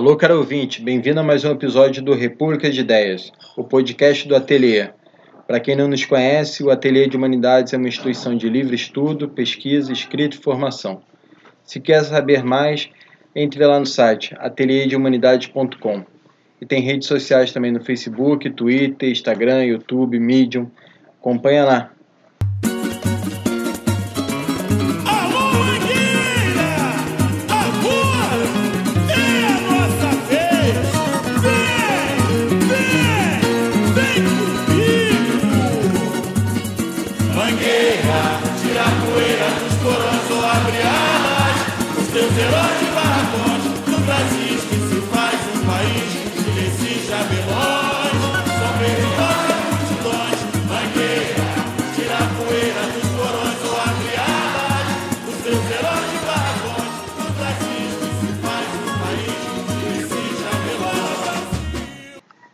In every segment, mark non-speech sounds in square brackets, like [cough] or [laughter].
Alô, caro ouvinte, bem-vindo a mais um episódio do República de Ideias, o podcast do Ateliê. Para quem não nos conhece, o Ateliê de Humanidades é uma instituição de livre estudo, pesquisa, escrita e formação. Se quer saber mais, entre lá no site ateliêdehumanidades.com. E tem redes sociais também no Facebook, Twitter, Instagram, YouTube, Medium. Acompanha lá.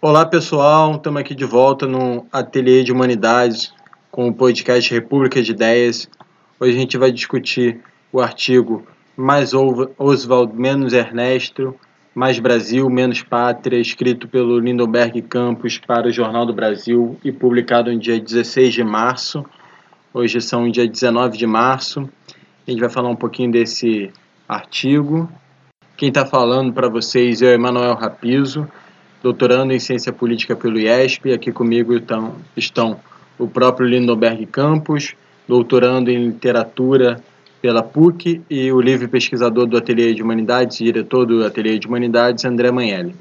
Olá pessoal, estamos aqui de volta no Ateliê de Humanidades com o podcast República de Ideias. Hoje a gente vai discutir o artigo Mais Oswald, menos Ernesto, Mais Brasil, menos Pátria, escrito pelo Lindenberg Campos para o Jornal do Brasil e publicado no dia 16 de março. Hoje são dia 19 de março. A gente vai falar um pouquinho desse artigo. Quem está falando para vocês é o Emanuel Rapizo doutorando em Ciência Política pelo IESP. Aqui comigo estão, estão o próprio Lindenberg Campos, doutorando em Literatura pela PUC, e o livre pesquisador do Ateliê de Humanidades, diretor do Ateliê de Humanidades, André Manelli.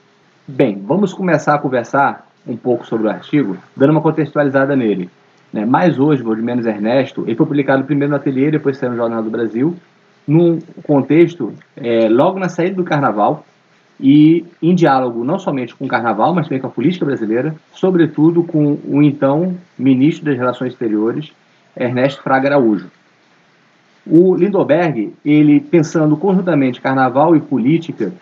Bem, vamos começar a conversar um pouco sobre o artigo, dando uma contextualizada nele. Né? Mais hoje, de Menos Ernesto, ele foi publicado primeiro no Ateliê, depois saiu no Jornal do Brasil, num contexto, é, logo na saída do Carnaval, e em diálogo não somente com o Carnaval, mas também com a política brasileira, sobretudo com o então ministro das Relações Exteriores, Ernesto Fraga Araújo. O Lindoberg, ele pensando conjuntamente Carnaval e política,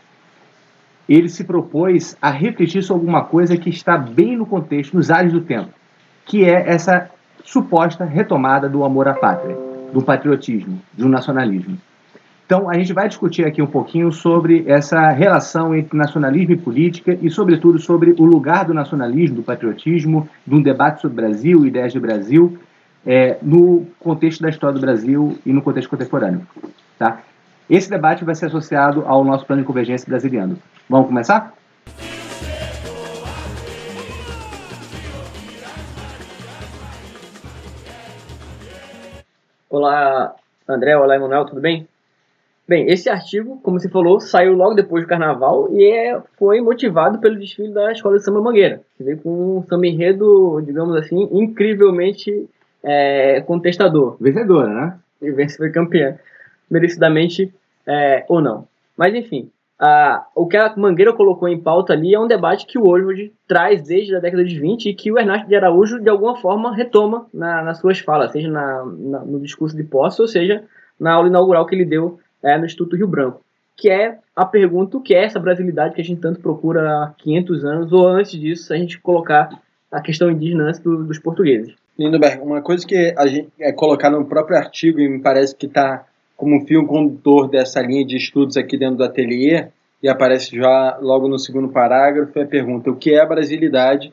ele se propôs a refletir sobre alguma coisa que está bem no contexto, nos ares do tempo, que é essa suposta retomada do amor à pátria, do patriotismo, do nacionalismo. Então, a gente vai discutir aqui um pouquinho sobre essa relação entre nacionalismo e política e, sobretudo, sobre o lugar do nacionalismo, do patriotismo, de um debate sobre Brasil, ideias de Brasil, é, no contexto da história do Brasil e no contexto contemporâneo. Tá? Esse debate vai ser associado ao nosso plano de convergência brasileiro. Vamos começar? Olá, André. Olá, Emanuel. Tudo bem? Bem, esse artigo, como você falou, saiu logo depois do carnaval e é, foi motivado pelo desfile da Escola de Samba Mangueira, que veio com um samba enredo, digamos assim, incrivelmente é, contestador. Vencedora, né? E vence foi campeã, merecidamente é, ou não. Mas enfim, a, o que a Mangueira colocou em pauta ali é um debate que o Oswald traz desde a década de 20 e que o Ernesto de Araújo, de alguma forma, retoma na, nas suas falas, seja na, na, no discurso de posse, ou seja, na aula inaugural que ele deu é, no Instituto Rio Branco, que é a pergunta o que é essa brasilidade que a gente tanto procura há 500 anos, ou antes disso, a gente colocar a questão indígena antes do, dos portugueses. Lindoberg, uma coisa que a gente é colocar no próprio artigo e me parece que está como um fio condutor dessa linha de estudos aqui dentro do ateliê, e aparece já logo no segundo parágrafo, é a pergunta: o que é a brasilidade?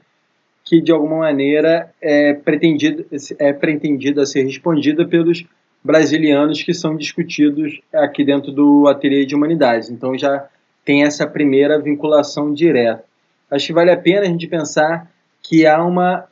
Que de alguma maneira é pretendida, é pretendida ser respondida pelos brasilianos que são discutidos aqui dentro do Ateliê de Humanidades. Então já tem essa primeira vinculação direta. Acho que vale a pena a gente pensar que há uma,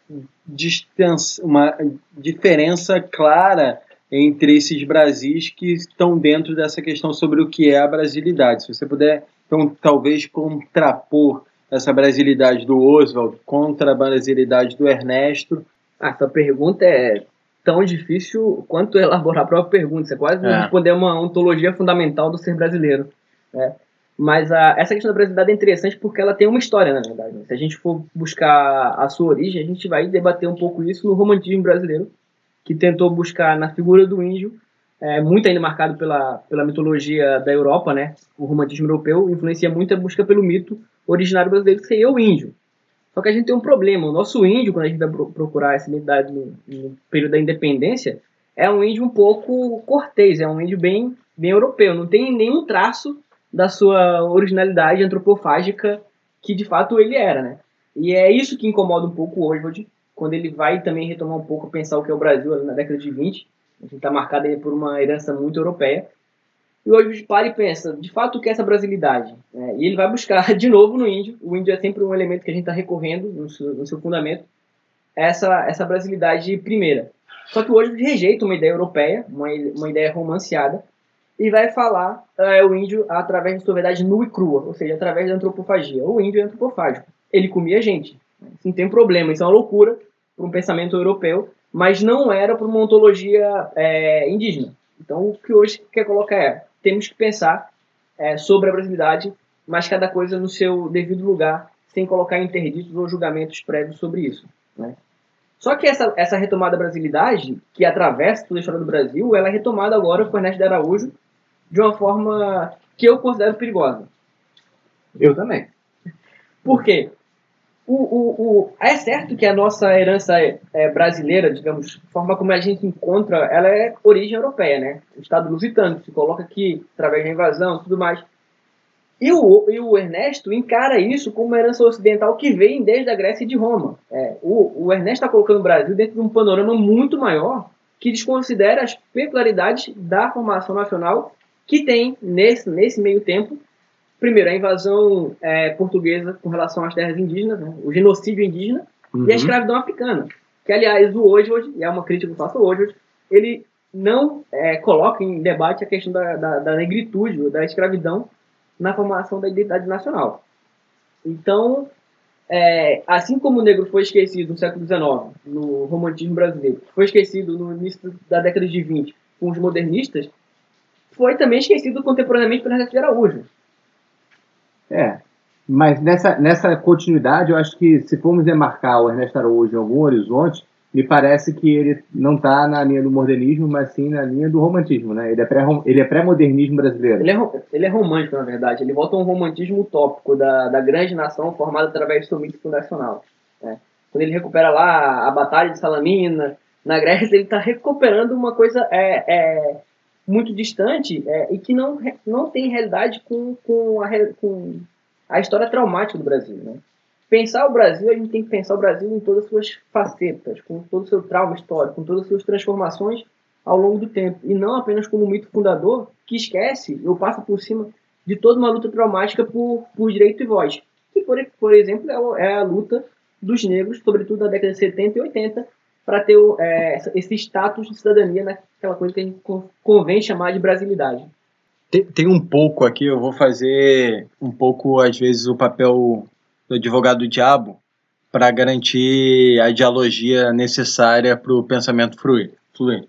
uma diferença clara entre esses Brasis que estão dentro dessa questão sobre o que é a brasilidade. Se você puder, então, talvez contrapor essa brasilidade do Oswald contra a brasilidade do Ernesto. Ah, essa pergunta é tão difícil quanto elaborar a própria pergunta. Você quase é. responder uma ontologia fundamental do ser brasileiro. Né? Mas a, essa questão da brasilidade é interessante porque ela tem uma história, na verdade. Se a gente for buscar a sua origem, a gente vai debater um pouco isso no romantismo brasileiro, que tentou buscar na figura do índio, é, muito ainda marcado pela, pela mitologia da Europa, né? O romantismo europeu influencia muito a busca pelo mito originário brasileiro, que seria o índio. Só que a gente tem um problema. O nosso índio, quando a gente vai procurar essa identidade no, no período da independência, é um índio um pouco cortês, é um índio bem, bem europeu. Não tem nenhum traço da sua originalidade antropofágica que de fato ele era, né? E é isso que incomoda um pouco o Oswald, quando ele vai também retomar um pouco pensar o que é o Brasil na década de 20. A gente está marcado por uma herança muito europeia. E hoje para e pensa, de fato, o que é essa brasilidade? É, e ele vai buscar [laughs] de novo no índio. O índio é sempre um elemento que a gente está recorrendo no seu, no seu, fundamento. Essa, essa brasilidade primeira. Só que hoje rejeita uma ideia europeia, uma, uma ideia romanceada, e vai falar é, o índio através da sua verdade nua e crua, ou seja, através da antropofagia. O índio é antropofágico. Ele comia gente. Não tem problema, isso é uma loucura para um pensamento europeu, mas não era para uma ontologia é, indígena. Então, o que hoje quer colocar é: temos que pensar é, sobre a brasilidade, mas cada coisa no seu devido lugar, sem colocar interditos ou julgamentos prévios sobre isso. Né? Só que essa, essa retomada da brasilidade, que atravessa toda a história do Brasil, ela é retomada agora por Ernesto de Araújo de uma forma que eu considero perigosa. Eu também. Por quê? O, o, o, é certo que a nossa herança é, brasileira, digamos, a forma como a gente encontra, ela é origem europeia, né? O Estado lusitano, se coloca aqui através da invasão e tudo mais. E o, e o Ernesto encara isso como uma herança ocidental que vem desde a Grécia e de Roma. É, o, o Ernesto está colocando o Brasil dentro de um panorama muito maior que desconsidera as peculiaridades da formação nacional que tem, nesse, nesse meio tempo, primeiro, a invasão é, portuguesa com relação às terras indígenas, né? o genocídio indígena uhum. e a uhum. escravidão africana. Que, aliás, o hoje, hoje, e é uma crítica que eu faço hoje, ele não é, coloca em debate a questão da, da, da negritude, da escravidão, na formação da identidade nacional. Então, é, assim como o negro foi esquecido no século XIX, no romantismo brasileiro, foi esquecido no início da década de 20 com os modernistas, foi também esquecido contemporaneamente pelo Ernesto de Araújo. É, mas nessa, nessa continuidade, eu acho que se formos demarcar o Ernesto Araújo em algum horizonte, me parece que ele não está na linha do modernismo, mas sim na linha do romantismo, né? Ele é pré ele é pré-modernismo brasileiro. Ele é, ele é romântico, na verdade. Ele volta a um romantismo utópico da, da grande nação formada através do seu mito fundacional. Né? Quando ele recupera lá a Batalha de Salamina, na Grécia, ele está recuperando uma coisa é, é, muito distante é, e que não, não tem realidade com, com, a, com a história traumática do Brasil. Né? Pensar o Brasil, a gente tem que pensar o Brasil em todas as suas facetas, com todo o seu trauma histórico, com todas as suas transformações ao longo do tempo, e não apenas como um mito fundador que esquece ou passa por cima de toda uma luta traumática por, por direito e voz, que, por, por exemplo, é, é a luta dos negros, sobretudo na década de 70 e 80, para ter é, esse status de cidadania naquela coisa que a gente convém chamar de brasilidade. Tem, tem, um pouco aqui, eu vou fazer um pouco, às vezes, o papel do advogado do diabo para garantir a dialogia necessária para o pensamento fluir. fluir.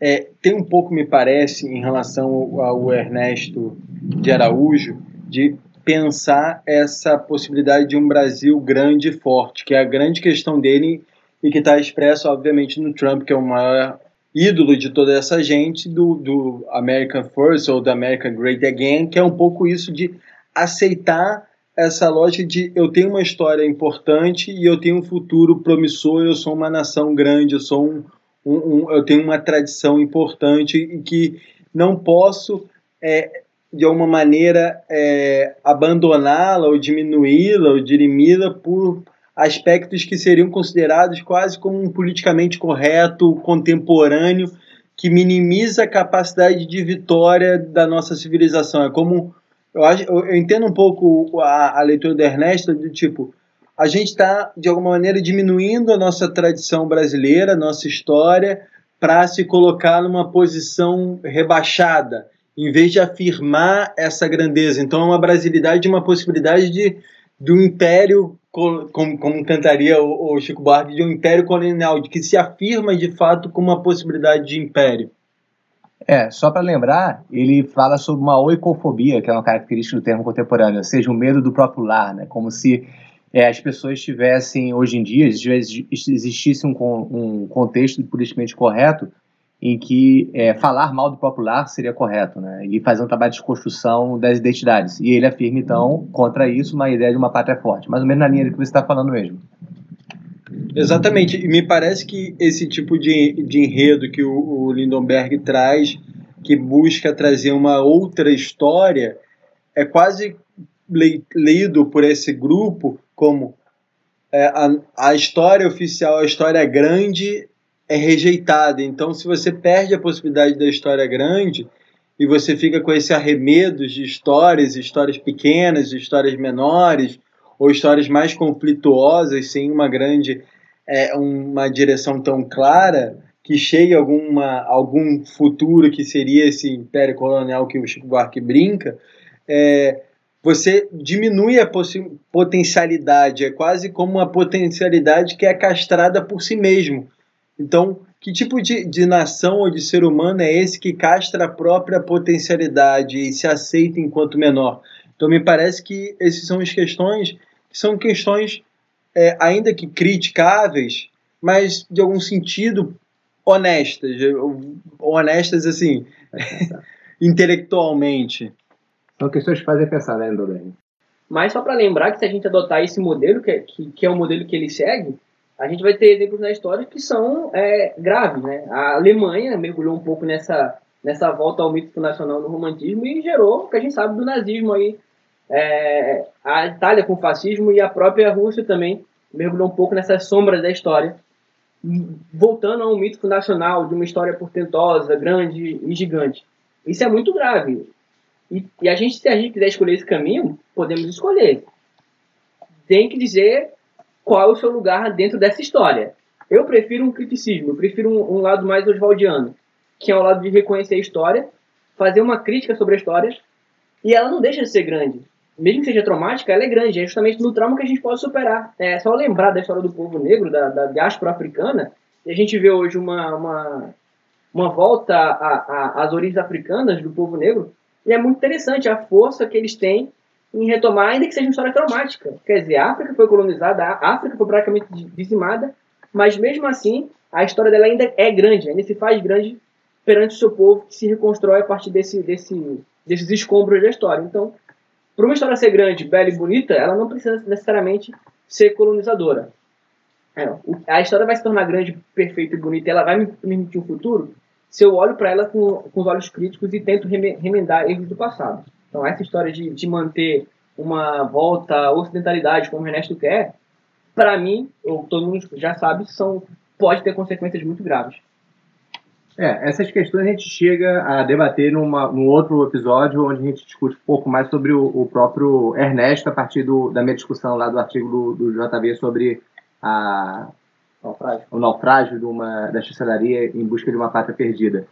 É, tem um pouco, me parece, em relação ao Ernesto de Araújo, de pensar essa possibilidade de um Brasil grande e forte, que é a grande questão dele e que está expresso, obviamente, no Trump, que é o maior ídolo de toda essa gente, do, do American First ou do American Great Again, que é um pouco isso de aceitar essa lógica de eu tenho uma história importante e eu tenho um futuro promissor, eu sou uma nação grande, eu sou um, um, um eu tenho uma tradição importante e que não posso é, de alguma maneira é, abandoná-la ou diminuí-la ou dirimi-la por aspectos que seriam considerados quase como um politicamente correto, contemporâneo, que minimiza a capacidade de vitória da nossa civilização. É como eu, acho, eu entendo um pouco a, a leitura do Ernesto do tipo a gente está de alguma maneira diminuindo a nossa tradição brasileira, nossa história, para se colocar numa posição rebaixada, em vez de afirmar essa grandeza. Então, é uma brasilidade, uma possibilidade de do império como, como cantaria o, o, Chico Buarque, de um império colonial, de que se afirma de fato como uma possibilidade de império. É, só para lembrar, ele fala sobre uma oicofobia, que é uma característica do termo contemporâneo, ou seja, o medo do próprio lar, né? como se é, as pessoas tivessem, hoje em dia, existisse um, um contexto politicamente correto em que é, falar mal do próprio lar seria correto, né? E fazer um trabalho de construção das identidades. E ele afirma, então, contra isso, uma ideia de uma pátria forte. Mais ou menos na linha do que você está falando mesmo. Exatamente. E me parece que esse tipo de, de enredo que o, o Lindenberg traz, que busca trazer uma outra história, é quase lido por esse grupo como é, a, a história oficial, a história grande é rejeitada. Então, se você perde a possibilidade da história grande e você fica com esse arremedo de histórias, histórias pequenas, histórias menores, ou histórias mais conflituosas, sem uma grande é, uma direção tão clara, que chegue alguma, algum futuro que seria esse império colonial que o Chico Buarque brinca, é, você diminui a potencialidade, é quase como uma potencialidade que é castrada por si mesmo. Então, que tipo de, de nação ou de ser humano é esse que castra a própria potencialidade e se aceita enquanto menor? Então, me parece que essas são as questões que são questões, é, ainda que criticáveis, mas de algum sentido honestas, honestas assim, [laughs] intelectualmente. São questões que fazem pensar, né, André? Mas só para lembrar que se a gente adotar esse modelo, que é, que, que é o modelo que ele segue, a gente vai ter exemplos na história que são é, graves. Né? A Alemanha mergulhou um pouco nessa, nessa volta ao mito nacional do romantismo e gerou o que a gente sabe do nazismo aí. É, a Itália com o fascismo e a própria Rússia também mergulhou um pouco nessas sombras da história. Voltando a um mito nacional de uma história portentosa, grande e gigante. Isso é muito grave. E, e, a gente, se a gente quiser escolher esse caminho, podemos escolher. Tem que dizer qual é o seu lugar dentro dessa história. Eu prefiro um criticismo, eu prefiro um, um lado mais oswaldiano, que é o lado de reconhecer a história, fazer uma crítica sobre a história, e ela não deixa de ser grande. Mesmo que seja traumática, ela é grande. É justamente no trauma que a gente pode superar. É só lembrar da história do povo negro, da, da diáspora africana, e a gente vê hoje uma, uma, uma volta às origens africanas do povo negro, e é muito interessante a força que eles têm em retomar, ainda que seja uma história traumática. Quer dizer, a África foi colonizada, a África foi praticamente dizimada, mas mesmo assim, a história dela ainda é grande, ainda se faz grande perante o seu povo, que se reconstrói a partir desse, desse, desses escombros da história. Então, para uma história ser grande, bela e bonita, ela não precisa necessariamente ser colonizadora. É, a história vai se tornar grande, perfeita e bonita, ela vai me permitir um futuro se eu olho para ela com, com os olhos críticos e tento remendar erros do passado. Então, essa história de, de manter uma volta à ocidentalidade, como o Ernesto quer, para mim, ou todo mundo já sabe, são, pode ter consequências muito graves. É, essas questões a gente chega a debater numa, num outro episódio, onde a gente discute um pouco mais sobre o, o próprio Ernesto, a partir do, da minha discussão lá do artigo do, do JB sobre a, naufrágio. o naufrágio de uma, da chancelaria em busca de uma pátria perdida.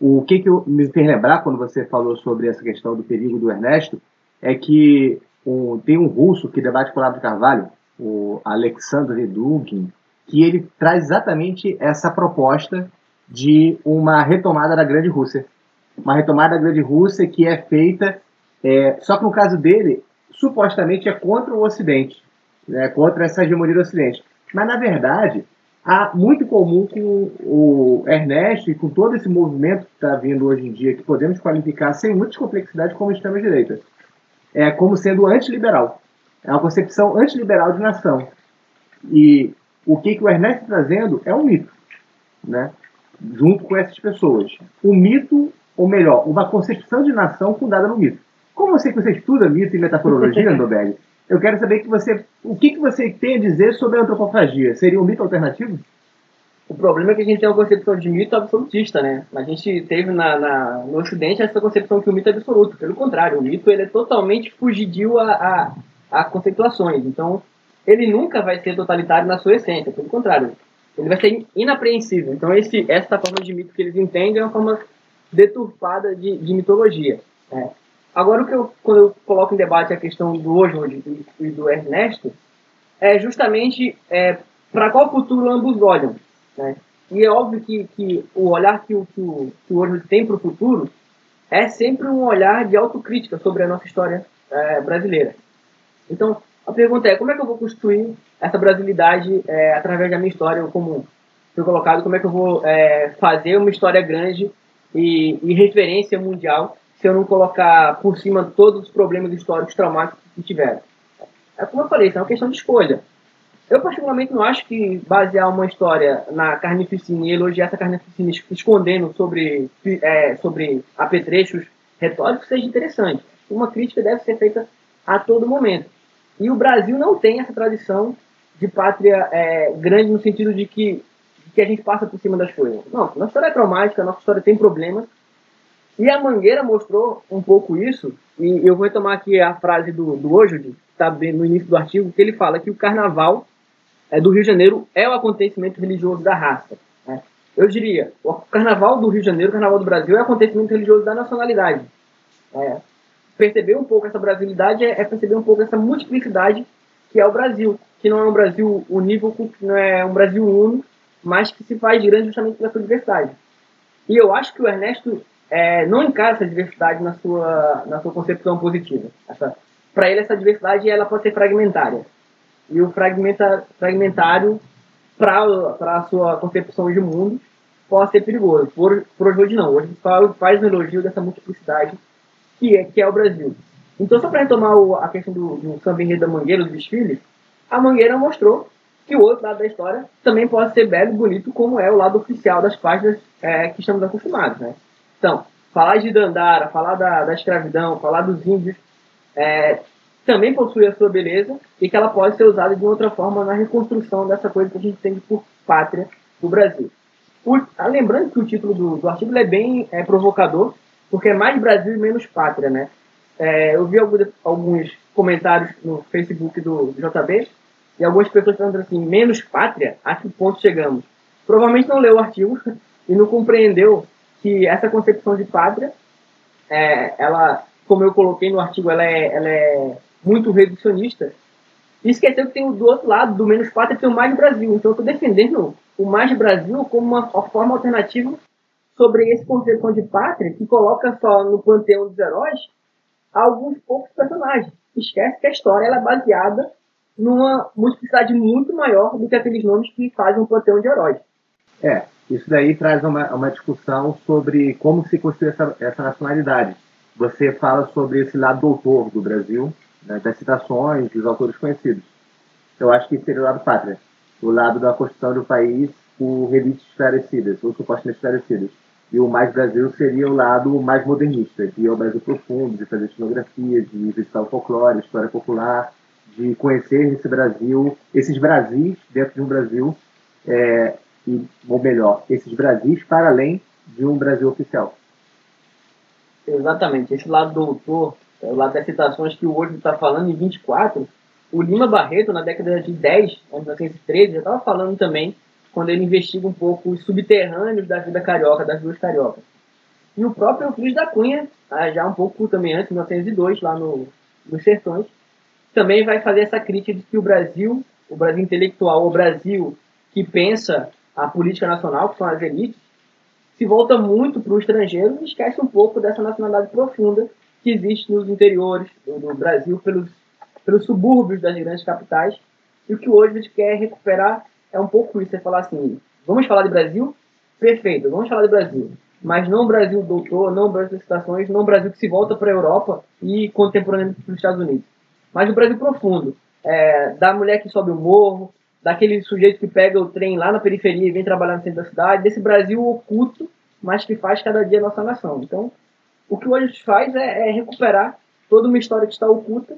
O que, que me fez lembrar quando você falou sobre essa questão do perigo do Ernesto é que o, tem um russo que debate com o de Carvalho, o Alexandre Dugin, que ele traz exatamente essa proposta de uma retomada da Grande Rússia. Uma retomada da Grande Rússia que é feita, é, só que no caso dele, supostamente é contra o Ocidente, né, contra essa hegemonia do Ocidente. Mas, na verdade, há muito comum com o Ernesto e com todo esse movimento que está vindo hoje em dia, que podemos qualificar sem muitas complexidades como extrema-direita, é como sendo antiliberal. É uma concepção antiliberal de nação. E o que, que o Ernesto está trazendo é um mito, né? junto com essas pessoas. O mito, ou melhor, uma concepção de nação fundada no mito. Como eu sei que você estuda mito e metaforologia, [laughs] Andoberg, eu quero saber que você, o que, que você tem a dizer sobre a antropofagia. Seria um mito alternativo? O problema é que a gente tem uma concepção de mito absolutista, né? A gente teve na, na, no Ocidente essa concepção que o mito é absoluto. Pelo contrário, o mito ele é totalmente fugidio a, a, a conceituações. Então, ele nunca vai ser totalitário na sua essência. Pelo contrário, ele vai ser inapreensível. Então, esse, essa forma de mito que eles entendem é uma forma deturpada de, de mitologia. Né? Agora, o que eu, quando eu coloco em debate a questão do Oswald e do Ernesto, é justamente é, para qual futuro ambos olham. Né? E é óbvio que, que o olhar que o, que o, que o Oswald tem para o futuro é sempre um olhar de autocrítica sobre a nossa história é, brasileira. Então, a pergunta é, como é que eu vou construir essa brasilidade é, através da minha história comum? Foi colocado, como é que eu vou é, fazer uma história grande e, e referência mundial se eu não colocar por cima todos os problemas históricos traumáticos que tiveram. É como eu falei, isso é uma questão de escolha. Eu, particularmente, não acho que basear uma história na carnificina e elogiar essa carnificina escondendo sobre, é, sobre apetrechos retóricos seja interessante. uma crítica deve ser feita a todo momento. E o Brasil não tem essa tradição de pátria é, grande no sentido de que, que a gente passa por cima das coisas. Não, nossa história é traumática, nossa história tem problemas. E a Mangueira mostrou um pouco isso, e eu vou retomar aqui a frase do, do Ojo, que está no início do artigo, que ele fala que o carnaval é, do Rio de Janeiro é o acontecimento religioso da raça. Né? Eu diria, o carnaval do Rio de Janeiro, o carnaval do Brasil é o acontecimento religioso da nacionalidade. É, perceber um pouco essa brasilidade é, é, perceber um pouco essa multiplicidade que é o Brasil, que não é um Brasil unívoco, que não é um Brasil uno, mas que se faz grande justamente pela sua diversidade. E eu acho que o Ernesto é, não encara essa diversidade na sua, na sua concepção positiva. Para ele, essa diversidade ela pode ser fragmentária. E o fragmenta, fragmentário, para a sua concepção de mundo, pode ser perigoso. Por, por hoje não. Hoje faz, um elogio dessa multiplicidade que é, que é o Brasil. Então, só para retomar o, a questão do, do samba da Mangueira, do desfile, a Mangueira mostrou que o outro lado da história também pode ser belo bonito, como é o lado oficial das páginas é, que estamos acostumados. Né? Então, falar de Dandara, falar da, da escravidão, falar dos índios, é, também possui a sua beleza e que ela pode ser usada de outra forma na reconstrução dessa coisa que a gente tem por pátria do Brasil. O, ah, lembrando que o título do, do artigo é bem é, provocador, porque é mais Brasil e menos pátria, né? É, eu vi alguns, comentários no Facebook do, do JB e algumas pessoas falando assim, menos pátria? A que ponto chegamos? Provavelmente não leu o artigo [laughs] e não compreendeu que essa concepção de pátria, é, ela, como eu coloquei no artigo, ela é, ela é muito reducionista. E esqueceu que tem do outro lado, do menos pátria, tem o mais Brasil. Então eu estou defendendo o mais Brasil como uma, uma forma alternativa sobre esse conceito de pátria que coloca só no panteão dos heróis alguns poucos personagens. Esquece que a história ela é baseada numa multiplicidade muito maior do que aqueles nomes que fazem um panteão de heróis. É, isso daí traz uma, uma discussão sobre como se construi essa, essa nacionalidade. Você fala sobre esse lado doutor do Brasil, né, das citações dos autores conhecidos. Eu acho que seria o lado pátria, o lado da construção do país por relites esclarecidas, ou supostamente esclarecidas. E o mais Brasil seria o lado mais modernista, que é o Brasil profundo, de fazer etnografia, de visitar o folclore, história popular, de conhecer esse Brasil, esses Brasis dentro de um Brasil, é, e, ou melhor, esses Brasis para além de um Brasil oficial. Exatamente. Esse lado do autor, é o lado das citações que o hoje está falando, em 24, o Lima Barreto, na década de 10, 1913, já estava falando também quando ele investiga um pouco os subterrâneos da vida carioca, das duas cariocas. E o próprio Euclides da Cunha, ah, já um pouco também antes, em 1902, lá no, nos Sertões, também vai fazer essa crítica de que o Brasil, o Brasil intelectual, o Brasil que pensa a política nacional, que são as elites, se volta muito para o estrangeiro e esquece um pouco dessa nacionalidade profunda que existe nos interiores do Brasil, pelos, pelos subúrbios das grandes capitais, e o que hoje a gente quer recuperar é um pouco isso, é falar assim, vamos falar de Brasil? Perfeito, vamos falar de Brasil. Mas não Brasil doutor, não Brasil das citações, não Brasil que se volta para a Europa e contemporaneamente para os Estados Unidos. Mas o Brasil profundo, é, da mulher que sobe o morro, daquele sujeito que pega o trem lá na periferia e vem trabalhar no centro da cidade, desse Brasil oculto, mas que faz cada dia a nossa nação. Então, o que hoje a gente faz é, é recuperar toda uma história que está oculta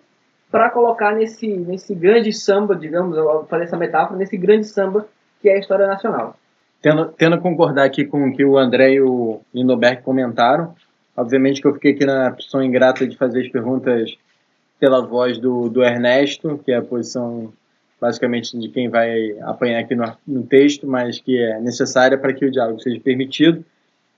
para colocar nesse, nesse grande samba, digamos, eu fazer essa metáfora, nesse grande samba que é a história nacional. Tendo, tendo a concordar aqui com o que o André e o Lindoberg comentaram, obviamente que eu fiquei aqui na posição ingrata de fazer as perguntas pela voz do, do Ernesto, que é a posição basicamente de quem vai apanhar aqui no, no texto, mas que é necessária para que o diálogo seja permitido,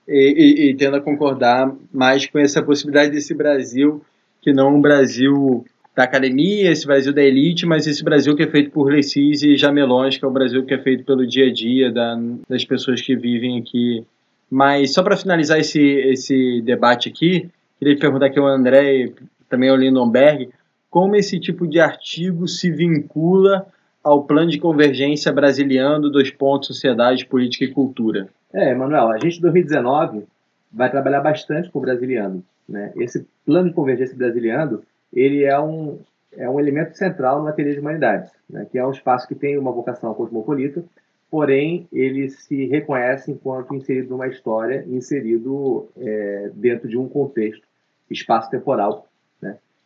e, e, e tendo a concordar mais com essa possibilidade desse Brasil, que não um Brasil da academia, esse Brasil da elite, mas esse Brasil que é feito por Lecis e Jamelões, que é o Brasil que é feito pelo dia a dia da, das pessoas que vivem aqui. Mas só para finalizar esse, esse debate aqui, queria perguntar aqui ao André e também ao Lindenberg, como esse tipo de artigo se vincula ao plano de convergência brasiliano dos pontos sociedade, política e cultura? É, Manuel, a gente em 2019 vai trabalhar bastante com o brasiliano. Né? Esse plano de convergência brasiliano ele é um, é um elemento central no ateliê de humanidades, né, que é um espaço que tem uma vocação cosmopolita, porém ele se reconhece enquanto inserido numa história, inserido é, dentro de um contexto espaço-temporal,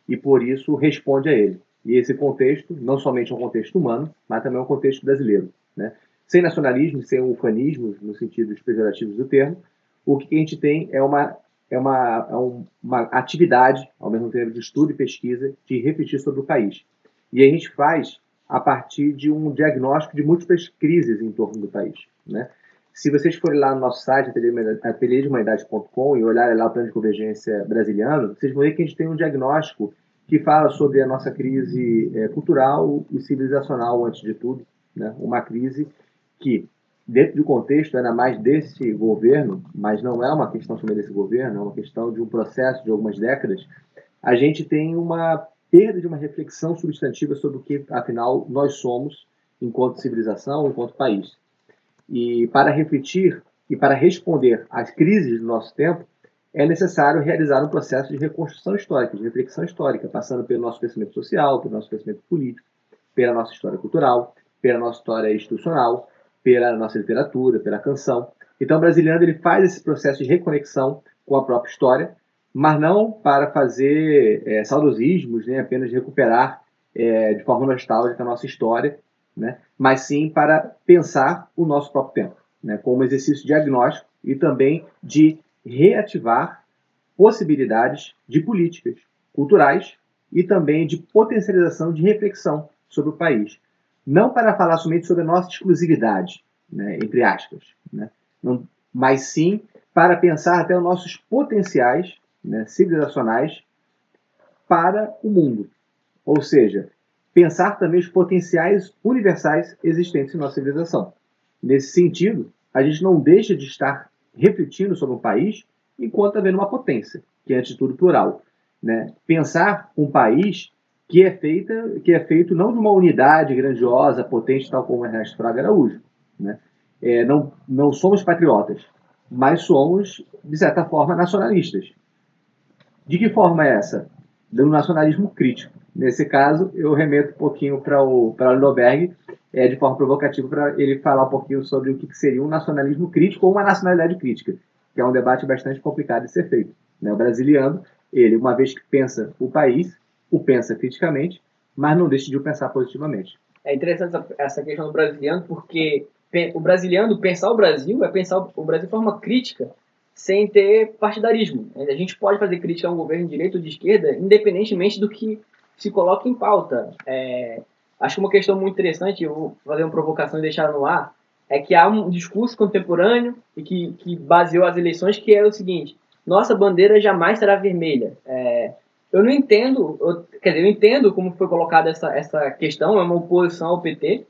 e por isso responde a ele. E esse contexto, não somente é um contexto humano, mas também é um contexto brasileiro. Né? Sem nacionalismo, sem ufanismo, no sentido pejorativo do termo, o que a gente tem é uma, é uma, é uma atividade, ao mesmo tempo de estudo e pesquisa, de refletir sobre o país. E a gente faz a partir de um diagnóstico de múltiplas crises em torno do país. Né? Se vocês forem lá no nosso site, ateliêdehumanidade.com, e olharem lá o plano de convergência brasileiro, vocês vão ver que a gente tem um diagnóstico que fala sobre a nossa crise é, cultural e civilizacional, antes de tudo. Né? Uma crise que, dentro do contexto, ainda mais desse governo, mas não é uma questão somente desse governo, é uma questão de um processo de algumas décadas, a gente tem uma perda de uma reflexão substantiva sobre o que, afinal, nós somos enquanto civilização, enquanto país. E para refletir e para responder às crises do nosso tempo, é necessário realizar um processo de reconstrução histórica, de reflexão histórica, passando pelo nosso pensamento social, pelo nosso pensamento político, pela nossa história cultural, pela nossa história institucional, pela nossa literatura, pela canção. Então, o brasileiro ele faz esse processo de reconexão com a própria história, mas não para fazer é, saudosismos, nem apenas recuperar é, de forma nostálgica a nossa história, né? mas sim para pensar o nosso próprio tempo, né? como exercício diagnóstico e também de reativar possibilidades de políticas culturais e também de potencialização de reflexão sobre o país. Não para falar somente sobre a nossa exclusividade, né? entre aspas, né? Não, mas sim para pensar até os nossos potenciais né, civilizacionais para o mundo. Ou seja, pensar também os potenciais universais existentes em nossa civilização. Nesse sentido, a gente não deixa de estar refletindo sobre um país enquanto está vendo uma potência, que é a atitude plural. Né? Pensar um país que é, feita, que é feito não de uma unidade grandiosa, potente, tal como Ernesto Fraga Araújo. Né? É, não, não somos patriotas, mas somos, de certa forma, nacionalistas. De que forma é essa? Do nacionalismo crítico. Nesse caso, eu remeto um pouquinho para o Lindoberg, é, de forma provocativa, para ele falar um pouquinho sobre o que seria um nacionalismo crítico ou uma nacionalidade crítica, que é um debate bastante complicado de ser feito. Né? O brasiliano, ele, uma vez que pensa o país, o pensa criticamente, mas não deixa de o pensar positivamente. É interessante essa questão do brasiliano, porque o brasiliano pensar o Brasil é pensar o Brasil de forma crítica, sem ter partidarismo. A gente pode fazer crítica a um governo de direita ou de esquerda, independentemente do que se coloca em pauta. É, acho que uma questão muito interessante, eu vou fazer uma provocação e deixar no ar, é que há um discurso contemporâneo e que, que baseou as eleições que é o seguinte: nossa bandeira jamais será vermelha. É, eu não entendo, eu, quer dizer, eu entendo como foi colocada essa, essa questão, é uma oposição ao PT,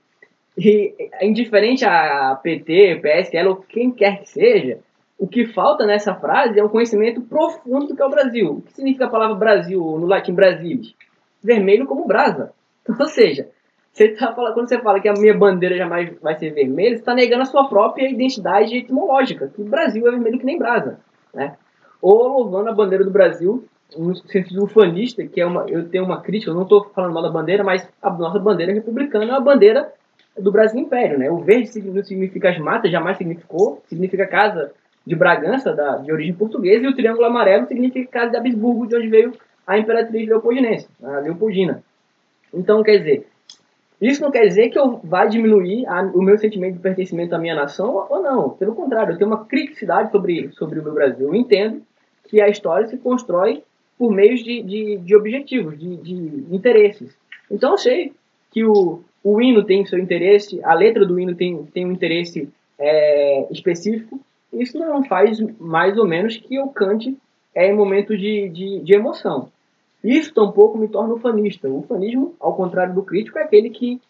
e indiferente a PT, PSL ou quem quer que seja, o que falta nessa frase é um conhecimento profundo do que é o Brasil. O que significa a palavra Brasil no latim Brasilis? Vermelho como brasa. Ou seja, você tá falando, quando você fala que a minha bandeira jamais vai ser vermelha, você está negando a sua própria identidade etimológica, que o Brasil é vermelho que nem brasa. Né? Ou louvando a bandeira do Brasil no sentido ufanista, que é uma, eu tenho uma crítica, eu não estou falando mal da bandeira, mas a nossa bandeira republicana é a bandeira do Brasil Império. Né? O verde significa as matas, jamais significou, significa casa de Bragança, da, de origem portuguesa, e o triângulo amarelo significa casa de Habsburgo, de onde veio a imperatriz leopoldinense, a Leopoldina. Então, quer dizer, isso não quer dizer que eu vá diminuir a, o meu sentimento de pertencimento à minha nação ou não. Pelo contrário, eu tenho uma criticidade sobre, sobre o meu Brasil. Eu entendo que a história se constrói por meios de, de, de objetivos, de, de interesses. Então, eu sei que o, o hino tem seu interesse, a letra do hino tem, tem um interesse é, específico, isso não faz mais ou menos que eu cante é, em momento de, de, de emoção. Isso tampouco me torna ufanista. O ufanismo, ao contrário do crítico, é aquele que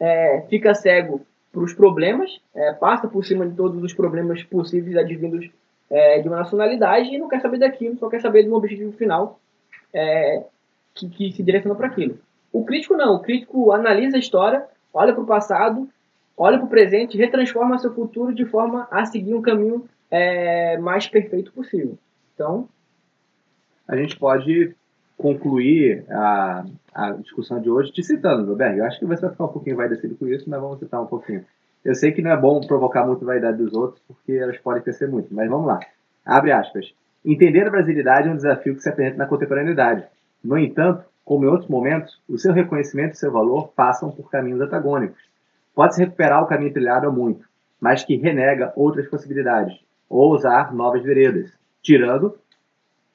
é, fica cego para os problemas, é, passa por cima de todos os problemas possíveis advindos é, de uma nacionalidade e não quer saber daquilo, só quer saber de um objetivo final é, que, que se direciona para aquilo. O crítico não, o crítico analisa a história, olha para o passado olha para o presente, retransforma seu futuro de forma a seguir um caminho é, mais perfeito possível. Então, a gente pode concluir a, a discussão de hoje te citando, Roberto. Eu acho que você vai ficar um pouquinho vaidecido com isso, mas vamos citar um pouquinho. Eu sei que não é bom provocar muito vaidade dos outros, porque elas podem crescer muito, mas vamos lá. Abre aspas. Entender a brasilidade é um desafio que se apresenta na contemporaneidade. No entanto, como em outros momentos, o seu reconhecimento e seu valor passam por caminhos antagônicos. Pode-se recuperar o caminho trilhado há muito, mas que renega outras possibilidades, ou usar novas veredas, tirando,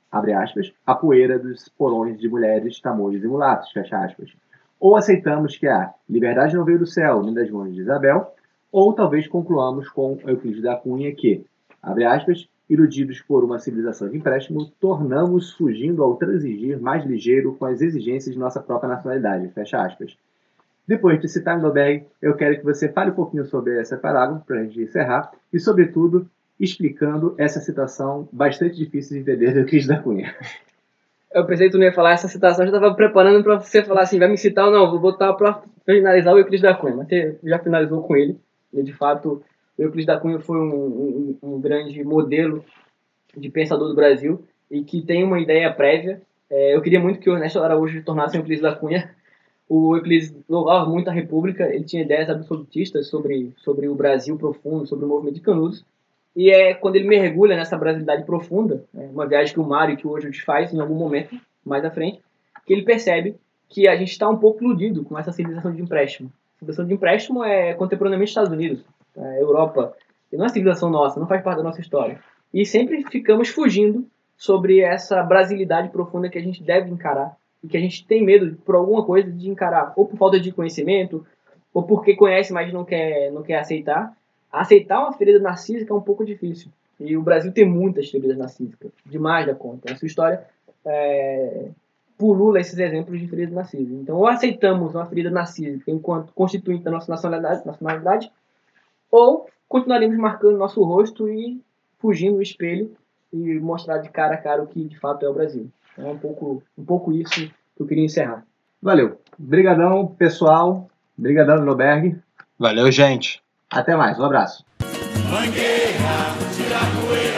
abre aspas, a poeira dos porões de mulheres, tamoios e mulatos, fecha aspas. Ou aceitamos que a liberdade não veio do céu, nem das mãos de Isabel, ou talvez concluamos com Euclides da Cunha que, abre aspas, iludidos por uma civilização de empréstimo, tornamos fugindo ao transigir mais ligeiro com as exigências de nossa própria nacionalidade. Fecha aspas. Depois de citar Milberg, eu quero que você fale um pouquinho sobre esse parágrafo para a gente encerrar e, sobretudo, explicando essa citação bastante difícil de entender do Cris da Cunha. Eu pensei que tu não ia falar essa citação, já estava preparando para você falar assim, vai me citar ou não, vou botar para finalizar o Euclides da Cunha, mas você já finalizou com ele, e de fato o Euclides da Cunha foi um, um, um, grande modelo de pensador do Brasil e que tem uma ideia prévia. É, eu queria muito que o Ernesto Araújo tornasse o Euclides da Cunha. O Euclides louvava muito a República, ele tinha ideias absolutistas sobre, sobre o Brasil profundo, sobre o movimento de Canudos. E é quando ele mergulha nessa brasilidade profunda, né, uma viagem que o Mário que hoje faz em algum momento mais à frente, que ele percebe que a gente está um pouco iludido com essa civilização de empréstimo. A civilização de empréstimo é contemporaneamente Estados Unidos a Europa, que não é civilização nossa, não faz parte da nossa história. E sempre ficamos fugindo sobre essa brasilidade profunda que a gente deve encarar e que a gente tem medo por alguma coisa de encarar, ou por falta de conhecimento, ou porque conhece, mas não quer, não quer aceitar. Aceitar uma ferida narcísica é um pouco difícil. E o Brasil tem muitas feridas narcísicas, demais da conta. A sua história é, pulula esses exemplos de feridas narcísicas. Então, ou aceitamos uma ferida narcísica enquanto constituinte da nossa nacionalidade, nacionalidade ou continuaremos marcando nosso rosto e fugindo do espelho e mostrar de cara a cara o que de fato é o Brasil. É um pouco, um pouco isso que eu queria encerrar. Valeu. Obrigadão, pessoal. Obrigadão, Noberg. Valeu, gente. Até mais. Um abraço. Mangueira, tira a